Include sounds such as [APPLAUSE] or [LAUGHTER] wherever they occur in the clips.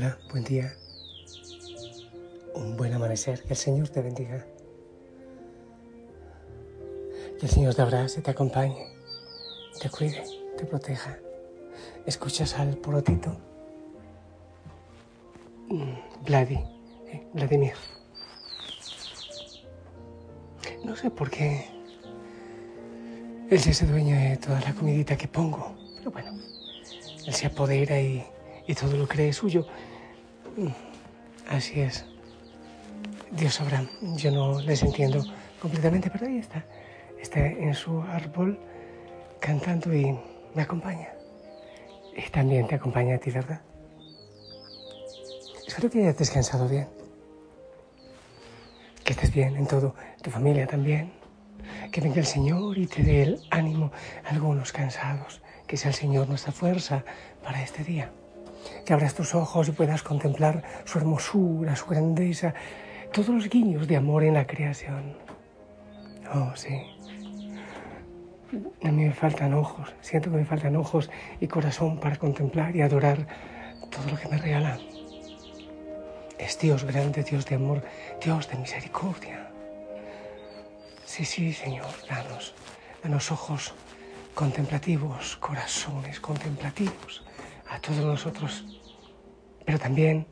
Hola, buen día. Un buen amanecer. Que el Señor te bendiga. Que el Señor te abrace, te acompañe, te cuide, te proteja. ¿Escuchas al porotito? Mm, Vladi, eh, Vladimir. No sé por qué él se hace dueño de toda la comidita que pongo, pero bueno, él se apodera y y todo lo cree suyo. Así es. Dios sabrá, yo no les entiendo completamente, pero ahí está. Está en su árbol cantando y me acompaña. Y también te acompaña a ti, ¿verdad? Espero que hayas descansado bien. Que estés bien en todo, tu familia también. Que venga el Señor y te dé el ánimo a algunos cansados. Que sea el Señor nuestra fuerza para este día que abras tus ojos y puedas contemplar su hermosura, su grandeza, todos los guiños de amor en la creación. Oh, sí. A mí me faltan ojos, siento que me faltan ojos y corazón para contemplar y adorar todo lo que me regala. Es Dios grande, Dios de amor, Dios de misericordia. Sí, sí, Señor, danos, danos ojos contemplativos, corazones contemplativos a todos nosotros, pero también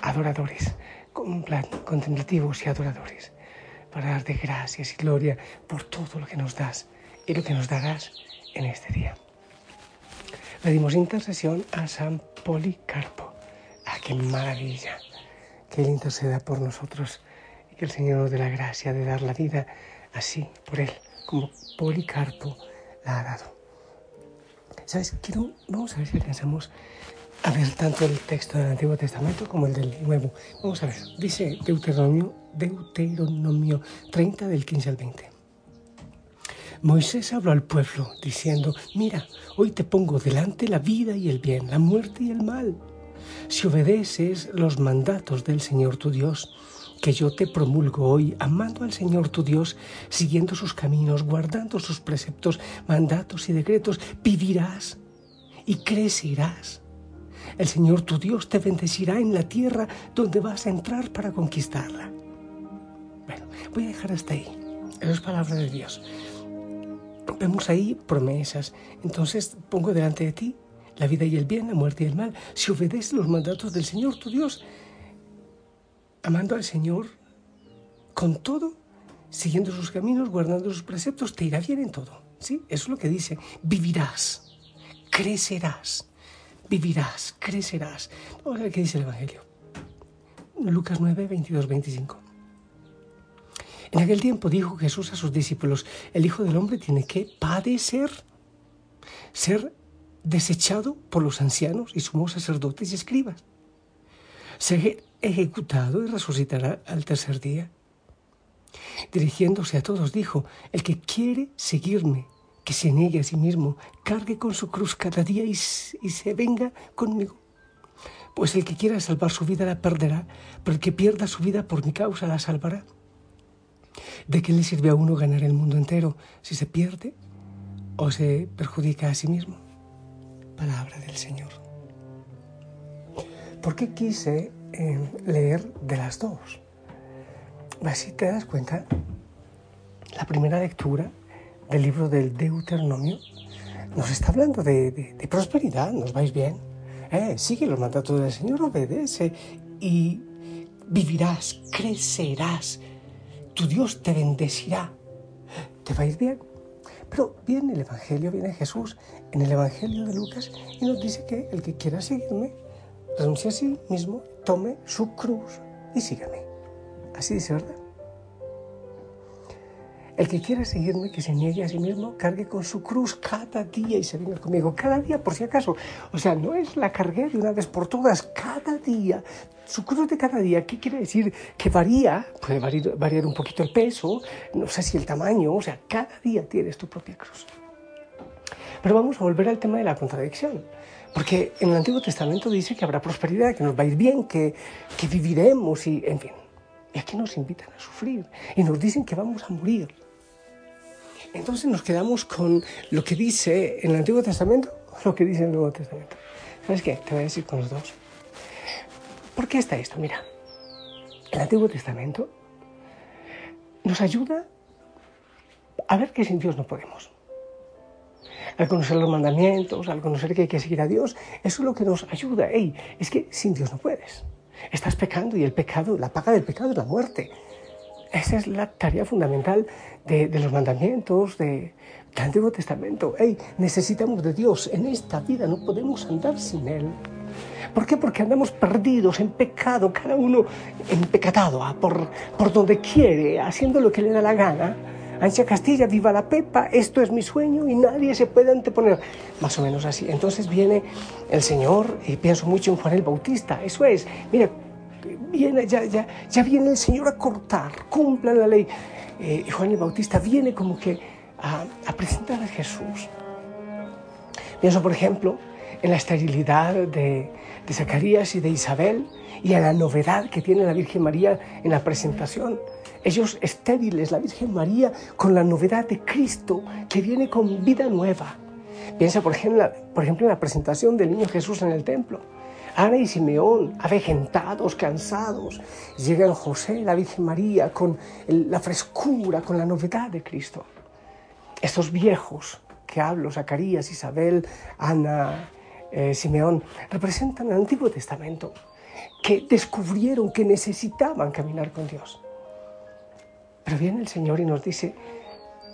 adoradores, contemplativos y adoradores, para darte gracias y gloria por todo lo que nos das y lo que nos darás en este día. Pedimos intercesión a San Policarpo. ¡Ah, qué maravilla! Que Él interceda por nosotros y que el Señor nos dé la gracia de dar la vida así por Él, como Policarpo la ha dado. ¿Sabes? Quiero, vamos a ver si alcanzamos a ver tanto el texto del Antiguo Testamento como el del Nuevo. Vamos a ver, dice Deuteronomio, Deuteronomio 30 del 15 al 20. Moisés habló al pueblo diciendo, mira, hoy te pongo delante la vida y el bien, la muerte y el mal. Si obedeces los mandatos del Señor tu Dios, que yo te promulgo hoy, amando al Señor tu Dios, siguiendo sus caminos, guardando sus preceptos, mandatos y decretos, vivirás y crecerás. El Señor tu Dios te bendecirá en la tierra donde vas a entrar para conquistarla. Bueno, voy a dejar hasta ahí. Esas es de Dios. Vemos ahí promesas. Entonces pongo delante de ti la vida y el bien, la muerte y el mal. Si obedeces los mandatos del Señor tu Dios, amando al Señor con todo, siguiendo sus caminos, guardando sus preceptos, te irá bien en todo. ¿Sí? Eso es lo que dice. Vivirás, crecerás, vivirás, crecerás. Vamos a ver qué dice el Evangelio. Lucas 9, 22, 25. En aquel tiempo dijo Jesús a sus discípulos, el Hijo del Hombre tiene que padecer, ser desechado por los ancianos y sumos sacerdotes y escribas, ser ejecutado y resucitará al tercer día. Dirigiéndose a todos dijo, el que quiere seguirme, que se niegue a sí mismo, cargue con su cruz cada día y, se venga conmigo. Pues el que quiera salvar su vida la perderá, pero el que pierda su vida por mi causa la salvará. ¿De qué le sirve a uno ganar el mundo entero si se pierde o se perjudica a sí mismo? Palabra del Señor. ¿Por qué quise leer de las dos. Así te das cuenta, la primera lectura del libro del Deuteronomio nos está hablando de, prosperidad, nos vais bien. Eh, sigue los mandatos del Señor, obedece y vivirás, crecerás. Tu Dios te bendecirá. Te va a ir bien. Pero viene el Evangelio, viene Jesús en el Evangelio de Lucas y nos dice que el que quiera seguirme, renuncie a sí mismo, tome su cruz y sígame. Así dice, ¿verdad? El que quiera seguirme, que se niegue a sí mismo, cargue con su cruz cada día y se venga conmigo. Cada día, por si acaso. O sea, no es la cargué de una vez por todas, cada día. Su cruz de cada día, ¿qué quiere decir? Que varía, puede variar, variar un poquito el peso, no sé si el tamaño, o sea, cada día tienes tu propia cruz. Pero vamos a volver al tema de la contradicción. Porque en el Antiguo Testamento dice que habrá prosperidad, que nos va a ir bien, que, que viviremos y, en fin. Y aquí nos invitan a sufrir y nos dicen que vamos a morir. Entonces nos quedamos con lo que dice en el Antiguo Testamento o lo que dice en el Nuevo Testamento. ¿Sabes qué? Te voy a decir con los dos. ¿Por qué está esto? Mira, el Antiguo Testamento nos ayuda a ver que sin Dios no podemos. Al conocer los mandamientos, al conocer que hay que seguir a Dios, eso es lo que nos ayuda. Ey, es que sin Dios no puedes. Estás pecando y el pecado, la paga del pecado es la muerte. Esa es la tarea fundamental de, los mandamientos, de, del Antiguo Testamento. Hey, necesitamos de Dios en esta vida, no podemos andar sin Él. ¿Por qué? Porque andamos perdidos en pecado, cada uno empecatado, por, por donde quiere, haciendo lo que le da la gana. Ancha Castilla, viva la Pepa, esto es mi sueño y nadie se puede anteponer. Más o menos así. Entonces viene el Señor, y pienso mucho en Juan el Bautista, eso es, mira, viene, ya, ya, ya viene el Señor a cortar, cumpla la ley. Eh, Juan el Bautista viene como que a, a, presentar a Jesús. Pienso, por ejemplo, en la esterilidad de, de Zacarías y de Isabel y en la novedad que tiene la Virgen María en la presentación. Ellos estériles, la Virgen María con la novedad de Cristo que viene con vida nueva. Piensa, por ejemplo, por ejemplo en la presentación del niño Jesús en el templo Ana y Simeón, avejentados, cansados, llegan José, la Virgen María, con la frescura, con la novedad de Cristo. Estos viejos que hablo, Zacarías, Isabel, Ana, eh, Simeón, representan el Antiguo Testamento, que descubrieron que necesitaban caminar con Dios. Pero viene el Señor y nos dice,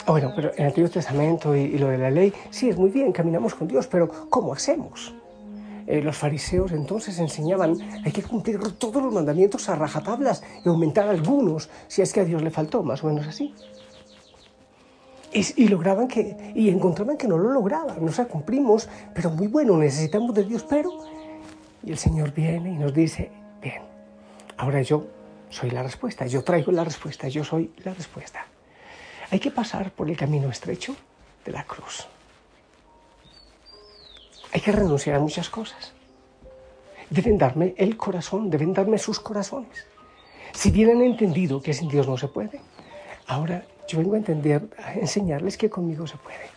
ah, bueno, pero en el Antiguo Testamento y lo de la ley, sí, es muy bien, caminamos con Dios, pero ¿cómo hacemos? Eh, los fariseos entonces enseñaban hay que cumplir todos los mandamientos a rajatablas y aumentar algunos si es que a Dios le faltó, más o menos así. Y, lograban que, y encontraban que no lo lograban, no se cumplimos, pero muy bueno, necesitamos de Dios, pero... Y el Señor viene y nos dice, bien, ahora yo soy la respuesta, yo traigo la respuesta, yo soy la respuesta. Hay que pasar por el camino estrecho de la cruz hay que renunciar a muchas cosas. Deben darme el corazón, deben darme sus corazones. Si bien han entendido que sin Dios no se puede, ahora yo vengo a entender, a enseñarles que conmigo se puede.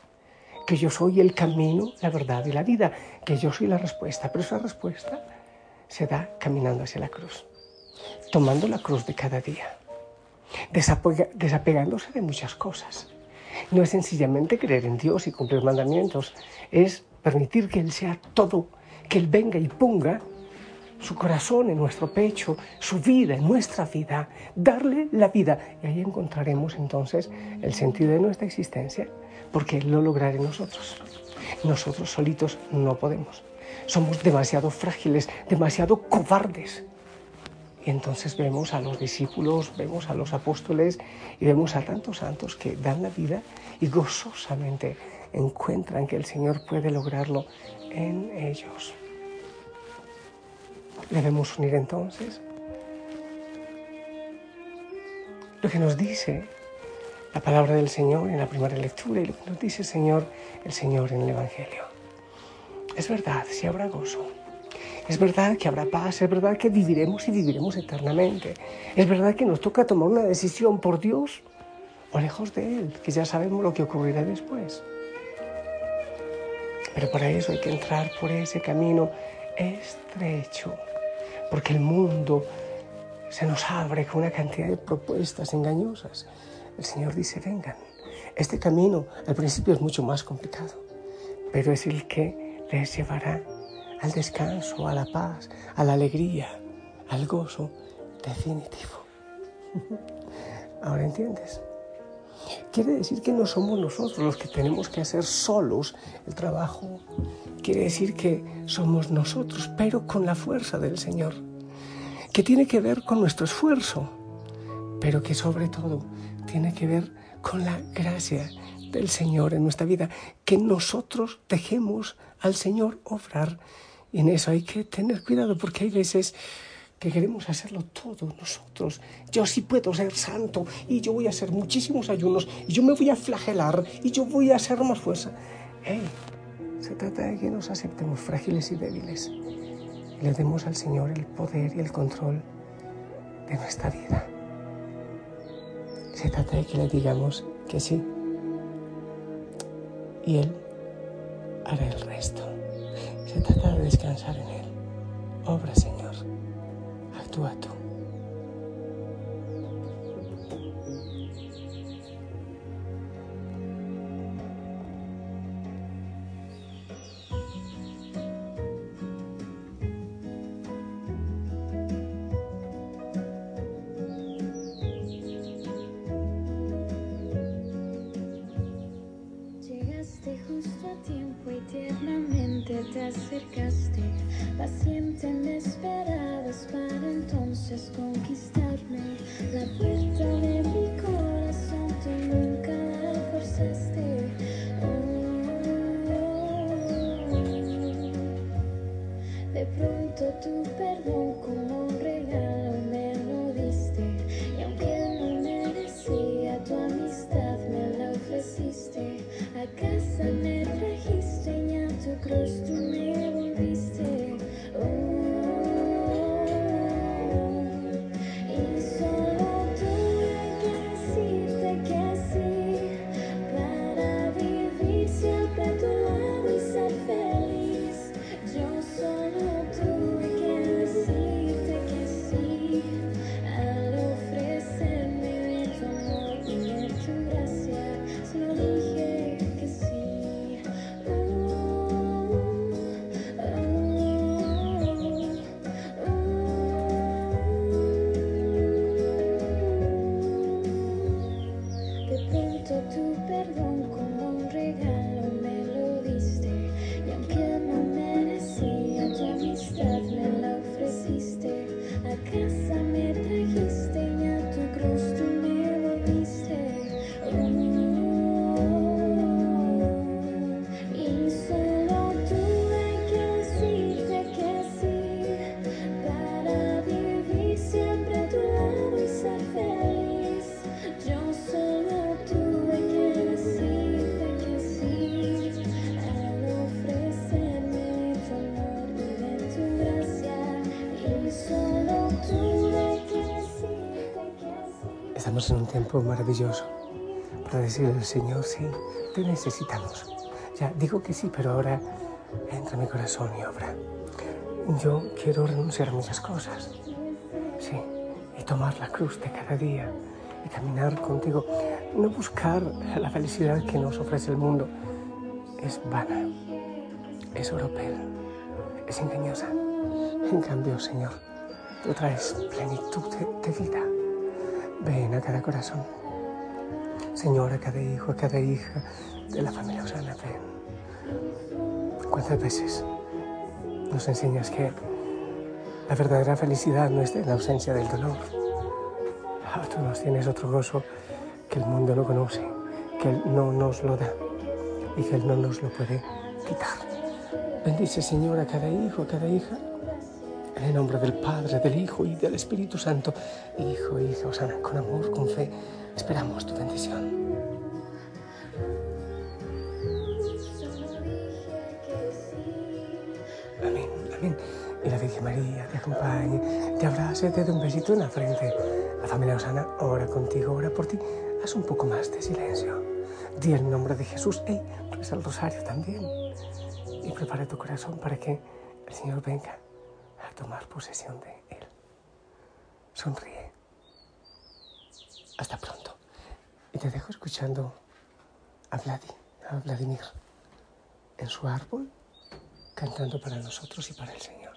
Que yo soy el camino, la verdad y la vida. Que yo soy la respuesta. Pero esa respuesta se da caminando hacia la cruz. Tomando la cruz de cada día. desapegándose de muchas cosas. No es sencillamente creer en Dios y cumplir mandamientos. Es permitir que Él sea todo, que Él venga y ponga su corazón en nuestro pecho, su vida en nuestra vida, darle la vida. Y ahí encontraremos entonces el sentido de nuestra existencia, porque Él lo logrará en nosotros. Nosotros solitos no podemos. Somos demasiado frágiles, demasiado cobardes. Entonces vemos a los discípulos, vemos a los apóstoles y vemos a tantos santos que dan la vida y gozosamente encuentran que el Señor puede lograrlo en ellos. Debemos unir entonces lo que nos dice la palabra del Señor en la primera lectura y lo que nos dice el Señor, el Señor en el Evangelio. Es verdad, si habrá gozo. Es verdad que habrá paz, es verdad que viviremos y viviremos eternamente. Es verdad que nos toca tomar una decisión por Dios o lejos de Él, que ya sabemos lo que ocurrirá después. Pero para eso hay que entrar por ese camino estrecho, porque el mundo se nos abre con una cantidad de propuestas engañosas. El Señor dice, vengan, este camino al principio es mucho más complicado, pero es el que les llevará al descanso, a la paz, a la alegría, al gozo definitivo. [LAUGHS] ¿Ahora entiendes? Quiere decir que no somos nosotros los que tenemos que hacer solos el trabajo. Quiere decir que somos nosotros, pero con la fuerza del Señor, que tiene que ver con nuestro esfuerzo, pero que sobre todo tiene que ver con la gracia del Señor en nuestra vida, que nosotros dejemos al Señor obrar. Y en eso hay que tener cuidado porque hay veces que queremos hacerlo todo nosotros. Yo sí puedo ser santo y yo voy a hacer muchísimos ayunos y yo me voy a flagelar y yo voy a hacer más fuerza. Hey, se trata de que nos aceptemos frágiles y débiles y le demos al Señor el poder y el control de nuestra vida. Se trata de que le digamos que sí y Él hará el resto. Se trata de descansar en Él. Obra, Señor. Actúa tú. Acercaste, paciente me esperabas para entonces conquistarme. La Estamos en un tiempo maravilloso para decirle al Señor, sí, te necesitamos. Ya, digo que sí, pero ahora entra en mi corazón y obra. Yo quiero renunciar a muchas cosas, sí, y tomar la cruz de cada día y caminar contigo. No buscar la felicidad que nos ofrece el mundo. Es vana, es europea, es engañosa. En cambio, Señor, tú traes plenitud de vida. Ven a cada corazón. Señor, a cada hijo, a cada hija de la familia Osana, ven. ¿Cuántas veces nos enseñas que la verdadera felicidad no está en la ausencia del dolor? Ah, tú nos tienes otro gozo que el mundo no conoce, que Él no nos lo da y que Él no nos lo puede quitar. Bendice, Señor, a cada hijo, a cada hija. En el nombre del Padre, del Hijo y del Espíritu Santo, Hijo, hija, Osana, con amor, con fe, esperamos tu bendición. Amén, amén. Y la Virgen María te acompañe, te abrace, te dé un besito en la frente. La familia Osana ora contigo, ora por ti. Haz un poco más de silencio. Di el nombre de Jesús. Ey, reza el rosario también. Y prepara tu corazón para que el Señor venga tomar posesión de él. Sonríe. Hasta pronto. Y te dejo escuchando a, Vladi, a Vladimir en su árbol, cantando para nosotros y para el Señor.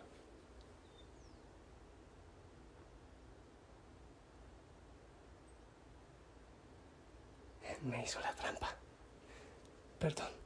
Me hizo la trampa. Perdón.